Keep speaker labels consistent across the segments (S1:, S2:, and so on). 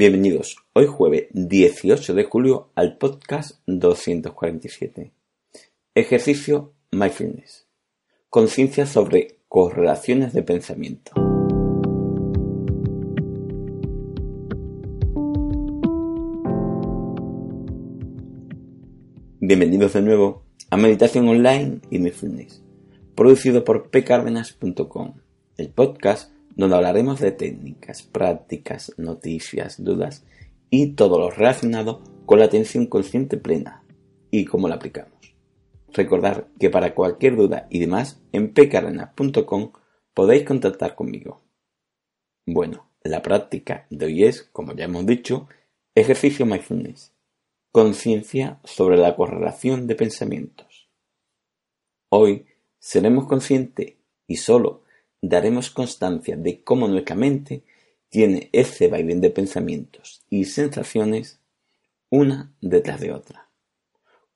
S1: Bienvenidos hoy jueves 18 de julio al podcast 247. Ejercicio Mindfulness. Conciencia sobre correlaciones de pensamiento. Bienvenidos de nuevo a Meditación Online y Mindfulness, producido por pcardenas.com, el podcast donde hablaremos de técnicas, prácticas, noticias, dudas y todo lo relacionado con la atención consciente plena y cómo la aplicamos. Recordar que para cualquier duda y demás en pcardenas.com podéis contactar conmigo. Bueno, la práctica de hoy es, como ya hemos dicho, ejercicio mindfulness, conciencia sobre la correlación de pensamientos. Hoy seremos conscientes y solo daremos constancia de cómo nuestra mente tiene ese vaivén de pensamientos y sensaciones una detrás de otra,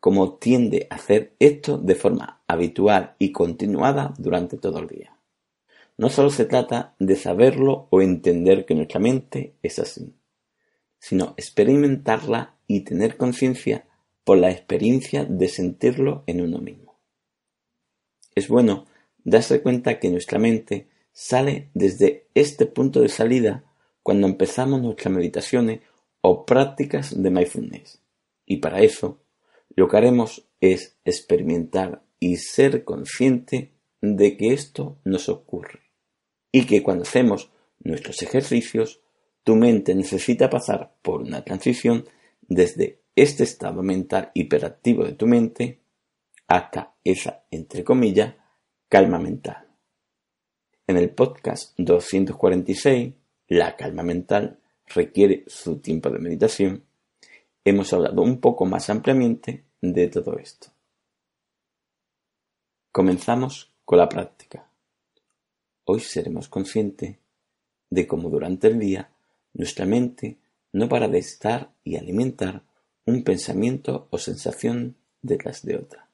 S1: como tiende a hacer esto de forma habitual y continuada durante todo el día. No solo se trata de saberlo o entender que nuestra mente es así, sino experimentarla y tener conciencia por la experiencia de sentirlo en uno mismo. Es bueno darse cuenta que nuestra mente sale desde este punto de salida cuando empezamos nuestras meditaciones o prácticas de mindfulness. Y para eso, lo que haremos es experimentar y ser consciente de que esto nos ocurre. Y que cuando hacemos nuestros ejercicios, tu mente necesita pasar por una transición desde este estado mental hiperactivo de tu mente hasta esa, entre comillas, calma mental. En el podcast 246, La calma mental requiere su tiempo de meditación, hemos hablado un poco más ampliamente de todo esto. Comenzamos con la práctica. Hoy seremos conscientes de cómo durante el día nuestra mente no para de estar y alimentar un pensamiento o sensación detrás de otra.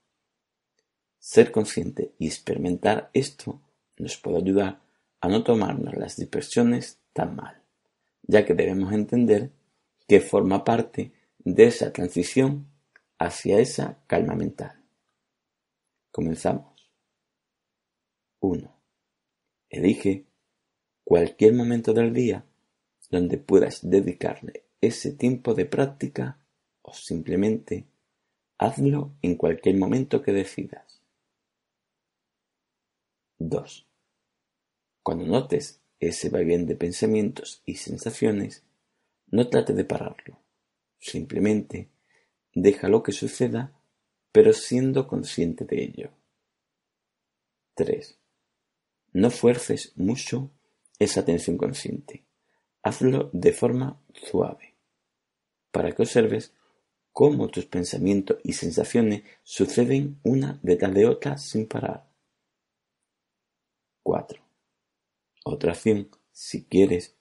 S1: Ser consciente y experimentar esto nos puede ayudar a no tomarnos las dispersiones tan mal, ya que debemos entender que forma parte de esa transición hacia esa calma mental. Comenzamos. 1. Elige cualquier momento del día donde puedas dedicarle ese tiempo de práctica o simplemente hazlo en cualquier momento que decidas. 2. Cuando notes ese vaivén de pensamientos y sensaciones, no trate de pararlo. Simplemente déjalo que suceda, pero siendo consciente de ello. 3. No fuerces mucho esa atención consciente. Hazlo de forma suave, para que observes cómo tus pensamientos y sensaciones suceden una detrás de otra sin parar. 4. Otra acción, si quieres,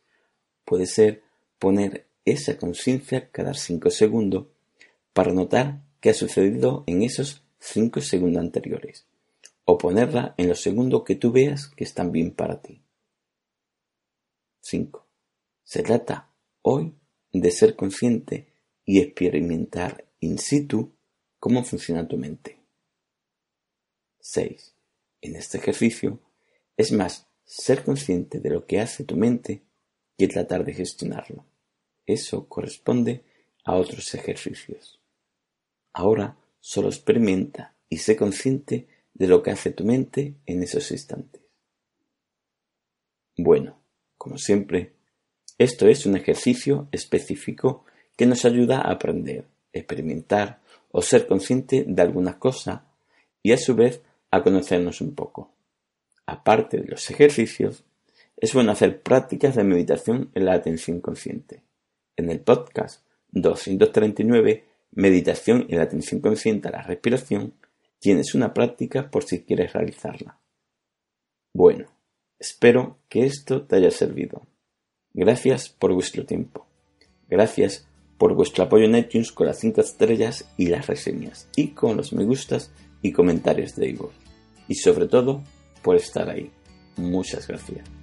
S1: puede ser poner esa conciencia cada 5 segundos para notar qué ha sucedido en esos 5 segundos anteriores, o ponerla en los segundos que tú veas que están bien para ti. 5. Se trata hoy de ser consciente y experimentar in situ cómo funciona tu mente. 6. En este ejercicio es más ser consciente de lo que hace tu mente que tratar de gestionarlo. Eso corresponde a otros ejercicios. Ahora solo experimenta y sé consciente de lo que hace tu mente en esos instantes. Bueno, como siempre, esto es un ejercicio específico que nos ayuda a aprender, experimentar o ser consciente de algunas cosas y a su vez a conocernos un poco. Aparte de los ejercicios, es bueno hacer prácticas de meditación en la atención consciente. En el podcast 239, Meditación en la atención consciente a la respiración, tienes una práctica por si quieres realizarla. Bueno, espero que esto te haya servido. Gracias por vuestro tiempo. Gracias por vuestro apoyo en iTunes con las 5 estrellas y las reseñas, y con los me gustas y comentarios de Igor. Y sobre todo, por estar ahí. Muchas gracias.